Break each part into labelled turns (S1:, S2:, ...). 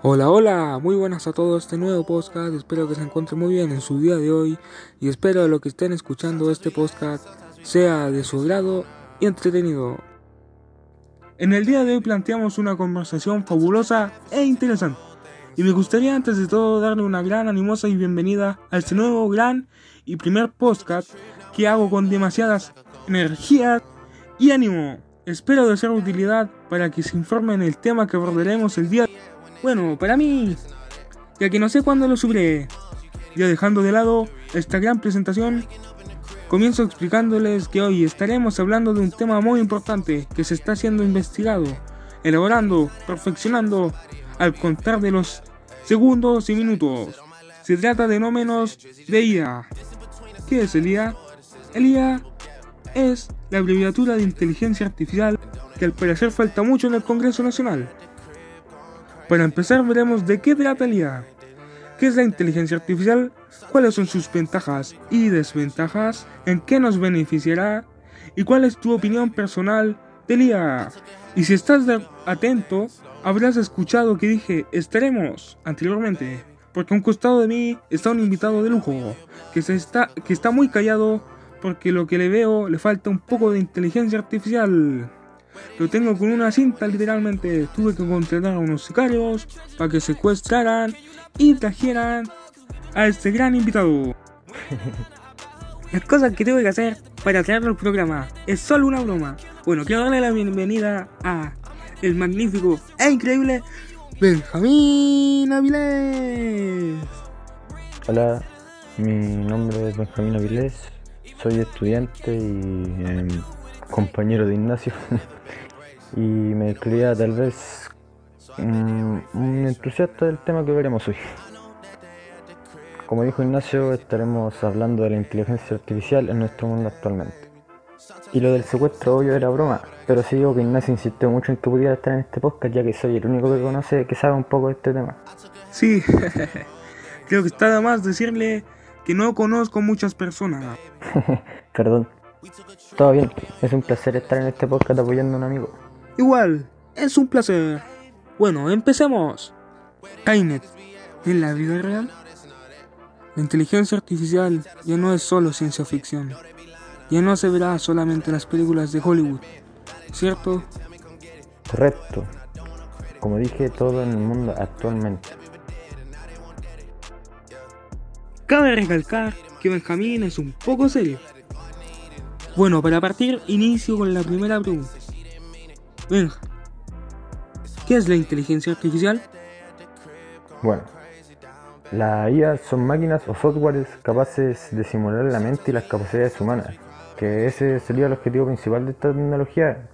S1: Hola, hola, muy buenas a todos este nuevo podcast, espero que se encuentren muy bien en su día de hoy y espero que lo que estén escuchando este podcast sea de su agrado y entretenido. En el día de hoy planteamos una conversación fabulosa e interesante y me gustaría antes de todo darle una gran animosa y bienvenida a este nuevo gran y primer podcast que hago con demasiadas energías y ánimo. Espero de ser utilidad para que se informen el tema que abordaremos el día de bueno, para mí, ya que no sé cuándo lo subiré, ya dejando de lado esta gran presentación, comienzo explicándoles que hoy estaremos hablando de un tema muy importante que se está siendo investigado, elaborando, perfeccionando al contar de los segundos y minutos. Se trata de no menos de IA. ¿Qué es el IA? El IA es la abreviatura de inteligencia artificial que al parecer falta mucho en el Congreso Nacional. Para empezar veremos de qué trata el qué es la inteligencia artificial, cuáles son sus ventajas y desventajas, en qué nos beneficiará y cuál es tu opinión personal del IA. Y si estás atento, habrás escuchado que dije estaremos anteriormente, porque a un costado de mí está un invitado de lujo, que, se está, que está muy callado porque lo que le veo le falta un poco de inteligencia artificial. Lo tengo con una cinta, literalmente. Tuve que contratar a unos sicarios para que secuestraran y trajeran a este gran invitado. Las cosas que tengo que hacer para traerlo al programa es solo una broma. Bueno, quiero darle la bienvenida a el magnífico e increíble Benjamín Avilés.
S2: Hola, mi nombre es Benjamín Avilés, soy estudiante y em, compañero de Ignacio. y me creía tal vez mm, un entusiasta del tema que veremos hoy. Como dijo Ignacio, estaremos hablando de la inteligencia artificial en nuestro mundo actualmente. Y lo del secuestro obvio era broma, pero sí digo que Ignacio insistió mucho en que pudiera estar en este podcast ya que soy el único que conoce, que sabe un poco de este tema.
S1: Sí, creo que está de más decirle que no conozco muchas personas.
S2: Perdón. Todo bien, es un placer estar en este podcast apoyando a un amigo.
S1: Igual, es un placer. Bueno, empecemos. Kainet, ¿en la vida real? La inteligencia artificial ya no es solo ciencia ficción. Ya no se verá solamente en las películas de Hollywood, ¿cierto?
S2: Correcto. Como dije, todo en el mundo actualmente.
S1: Cabe recalcar que Benjamín es un poco serio. Bueno, para partir, inicio con la primera pregunta. Venga, ¿qué es la inteligencia artificial?
S2: Bueno, las IA son máquinas o softwares capaces de simular la mente y las capacidades humanas, que ese sería el objetivo principal de esta tecnología,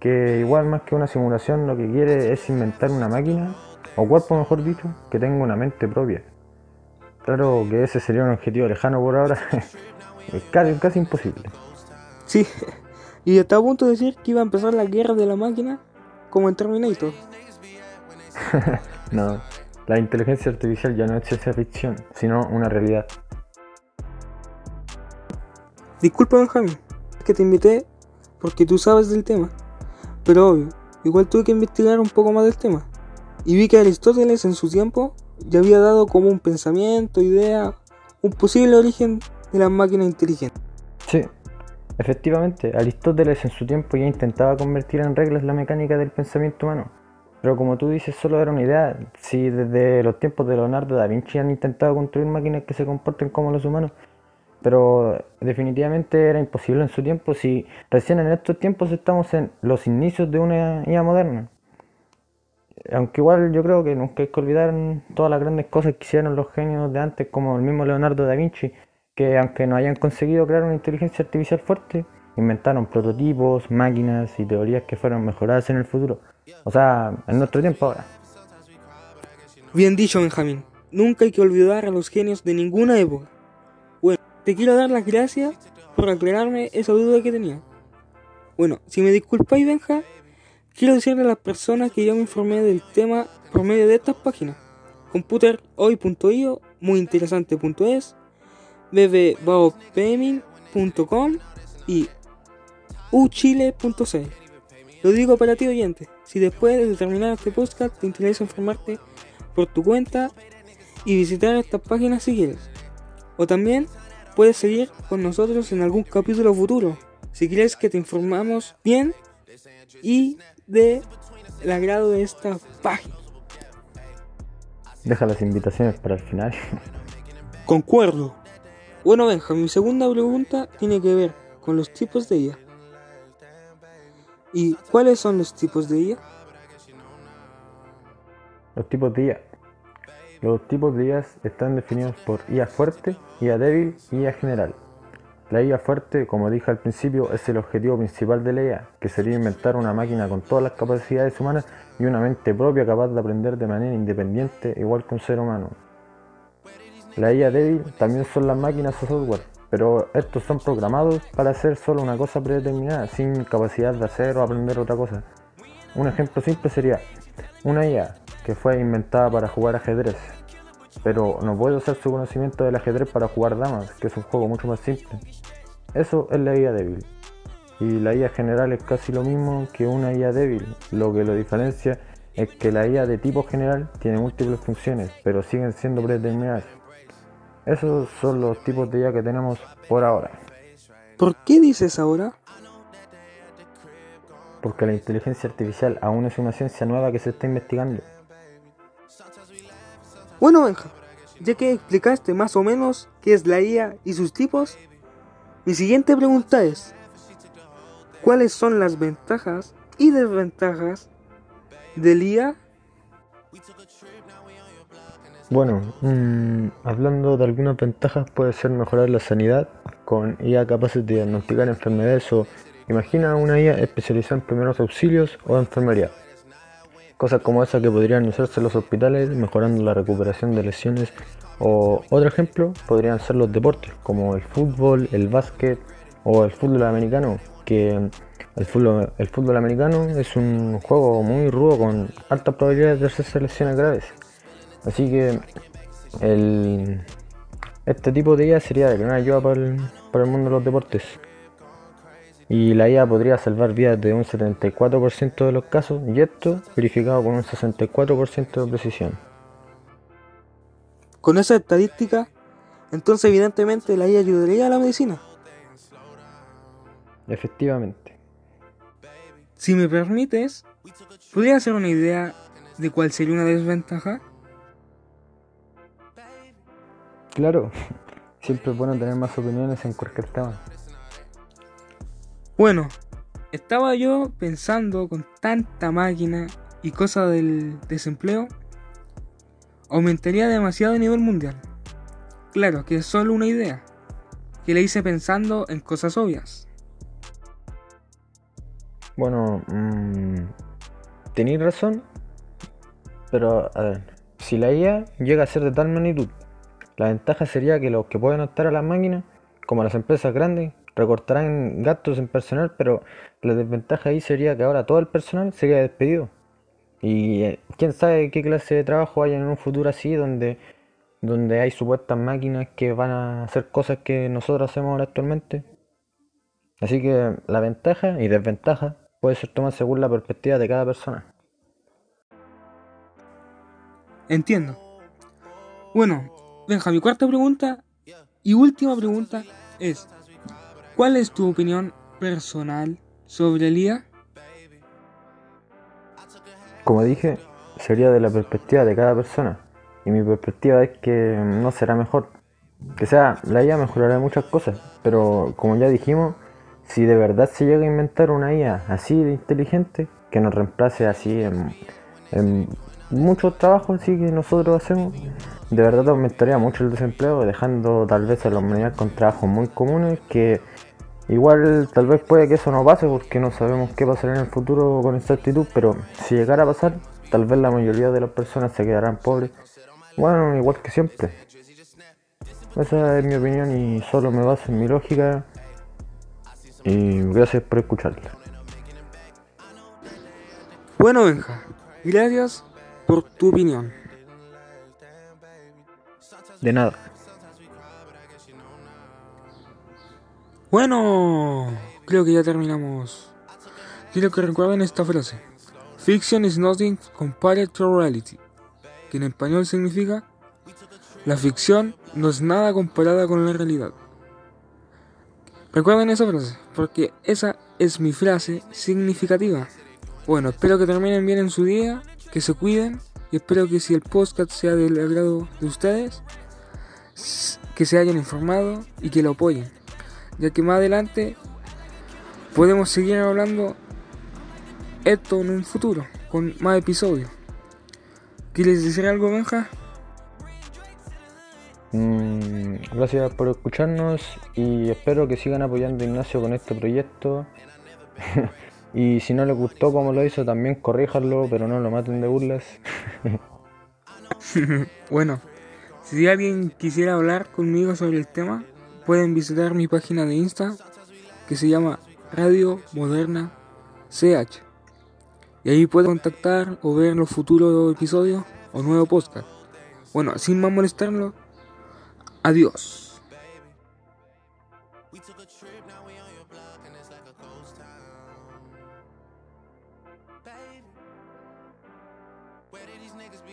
S2: que igual más que una simulación lo que quiere es inventar una máquina, o cuerpo mejor dicho, que tenga una mente propia. Claro que ese sería un objetivo lejano por ahora, casi, casi imposible.
S1: Sí, y estaba a punto de decir que iba a empezar la guerra de la máquina como en Terminator.
S2: no, la inteligencia artificial ya no es ciencia ficción, sino una realidad.
S1: Disculpa Benjamín, que te invité porque tú sabes del tema, pero obvio, igual tuve que investigar un poco más del tema. Y vi que Aristóteles en su tiempo ya había dado como un pensamiento, idea, un posible origen de las máquinas inteligentes.
S2: Efectivamente, Aristóteles en su tiempo ya intentaba convertir en reglas la mecánica del pensamiento humano. Pero como tú dices, solo era una idea. Si desde los tiempos de Leonardo da Vinci han intentado construir máquinas que se comporten como los humanos, pero definitivamente era imposible en su tiempo si recién en estos tiempos estamos en los inicios de una IA moderna. Aunque igual yo creo que nunca hay que olvidar todas las grandes cosas que hicieron los genios de antes, como el mismo Leonardo da Vinci, que aunque no hayan conseguido crear una inteligencia artificial fuerte, inventaron prototipos, máquinas y teorías que fueron mejoradas en el futuro. O sea, en nuestro tiempo ahora.
S1: Bien dicho, Benjamín. Nunca hay que olvidar a los genios de ninguna época. Bueno, te quiero dar las gracias por aclararme esa duda que tenía. Bueno, si me disculpáis, Benja, quiero decirle a las personas que yo me informé del tema por medio de estas páginas. Computerhoy.io, muyinteresante.es bbbaopayment.com y uchile.cl. Lo digo para ti oyente, si después de terminar este podcast te interesa informarte por tu cuenta y visitar estas páginas si quieres. O también puedes seguir con nosotros en algún capítulo futuro si quieres que te informamos bien y de el agrado de esta página.
S2: Deja las invitaciones para el final.
S1: Concuerdo. Bueno, Benja, mi segunda pregunta tiene que ver con los tipos de IA. ¿Y cuáles son los tipos de IA?
S2: Los tipos de IA. Los tipos de IA están definidos por IA fuerte, IA débil y IA general. La IA fuerte, como dije al principio, es el objetivo principal de la IA, que sería inventar una máquina con todas las capacidades humanas y una mente propia capaz de aprender de manera independiente, igual que un ser humano. La IA débil también son las máquinas o software, pero estos son programados para hacer solo una cosa predeterminada, sin capacidad de hacer o aprender otra cosa. Un ejemplo simple sería una IA que fue inventada para jugar ajedrez, pero no puede usar su conocimiento del ajedrez para jugar damas, que es un juego mucho más simple. Eso es la IA débil. Y la IA general es casi lo mismo que una IA débil. Lo que lo diferencia es que la IA de tipo general tiene múltiples funciones, pero siguen siendo predeterminadas. Esos son los tipos de IA que tenemos por ahora.
S1: ¿Por qué dices ahora?
S2: Porque la inteligencia artificial aún es una ciencia nueva que se está investigando.
S1: Bueno, Benja, ya que explicaste más o menos qué es la IA y sus tipos, mi siguiente pregunta es, ¿cuáles son las ventajas y desventajas del IA?
S2: Bueno, mmm, hablando de algunas ventajas puede ser mejorar la sanidad con IA capaces de diagnosticar enfermedades o imagina una IA especializada en primeros auxilios o enfermería. Cosas como esas que podrían usarse en los hospitales mejorando la recuperación de lesiones o otro ejemplo podrían ser los deportes como el fútbol, el básquet o el fútbol americano que el fútbol, el fútbol americano es un juego muy rudo con altas probabilidades de hacerse lesiones graves. Así que el, este tipo de IA sería de gran ayuda para el, para el mundo de los deportes. Y la IA podría salvar vidas de un 74% de los casos y esto verificado con un 64% de precisión.
S1: Con esa estadística, entonces evidentemente la IA ayudaría a la medicina.
S2: Efectivamente.
S1: Si me permites, ¿podría hacer una idea de cuál sería una desventaja?
S2: Claro, siempre es bueno tener más opiniones en cualquier tema.
S1: Bueno, estaba yo pensando con tanta máquina y cosa del desempleo, aumentaría demasiado a nivel mundial. Claro que es solo una idea, que le hice pensando en cosas obvias.
S2: Bueno, mmm, tenéis razón, pero a ver, si la IA llega a ser de tal magnitud, la ventaja sería que los que pueden optar a las máquinas, como las empresas grandes, recortarán gastos en personal, pero la desventaja ahí sería que ahora todo el personal sería despedido. Y eh, quién sabe qué clase de trabajo hay en un futuro así, donde, donde hay supuestas máquinas que van a hacer cosas que nosotros hacemos ahora actualmente. Así que la ventaja y desventaja puede ser tomada según la perspectiva de cada persona.
S1: Entiendo. Bueno, Benja, mi cuarta pregunta y última pregunta es, ¿cuál es tu opinión personal sobre el IA?
S2: Como dije, sería de la perspectiva de cada persona. Y mi perspectiva es que no será mejor. Que sea, la IA mejorará muchas cosas, pero como ya dijimos, si de verdad se llega a inventar una IA así de inteligente, que nos reemplace así en, en muchos trabajos así que nosotros hacemos, de verdad aumentaría mucho el desempleo, dejando tal vez a la humanidad con trabajos muy comunes que igual tal vez puede que eso no pase porque no sabemos qué pasará en el futuro con exactitud, pero si llegara a pasar, tal vez la mayoría de las personas se quedarán pobres. Bueno, igual que siempre. Esa es mi opinión y solo me baso en mi lógica. Y gracias por escucharla.
S1: Bueno, Benja, gracias por tu opinión.
S2: De nada.
S1: Bueno, creo que ya terminamos. Quiero que recuerden esta frase. Fiction is nothing compared to reality. que en español significa la ficción no es nada comparada con la realidad. Recuerden esa frase, porque esa es mi frase significativa. Bueno, espero que terminen bien en su día, que se cuiden y espero que si el podcast sea del agrado de ustedes, que se hayan informado y que lo apoyen, ya que más adelante podemos seguir hablando esto en un futuro, con más episodios. ¿Quieres decir algo, Benja?
S2: Mm, gracias por escucharnos y espero que sigan apoyando a Ignacio con este proyecto. y si no les gustó como lo hizo, también corríjanlo, pero no lo maten de burlas.
S1: bueno, si alguien quisiera hablar conmigo sobre el tema, pueden visitar mi página de Insta que se llama Radio Moderna CH. Y ahí pueden contactar o ver los futuros episodios o nuevo podcast. Bueno, sin más molestarlo, Adiós.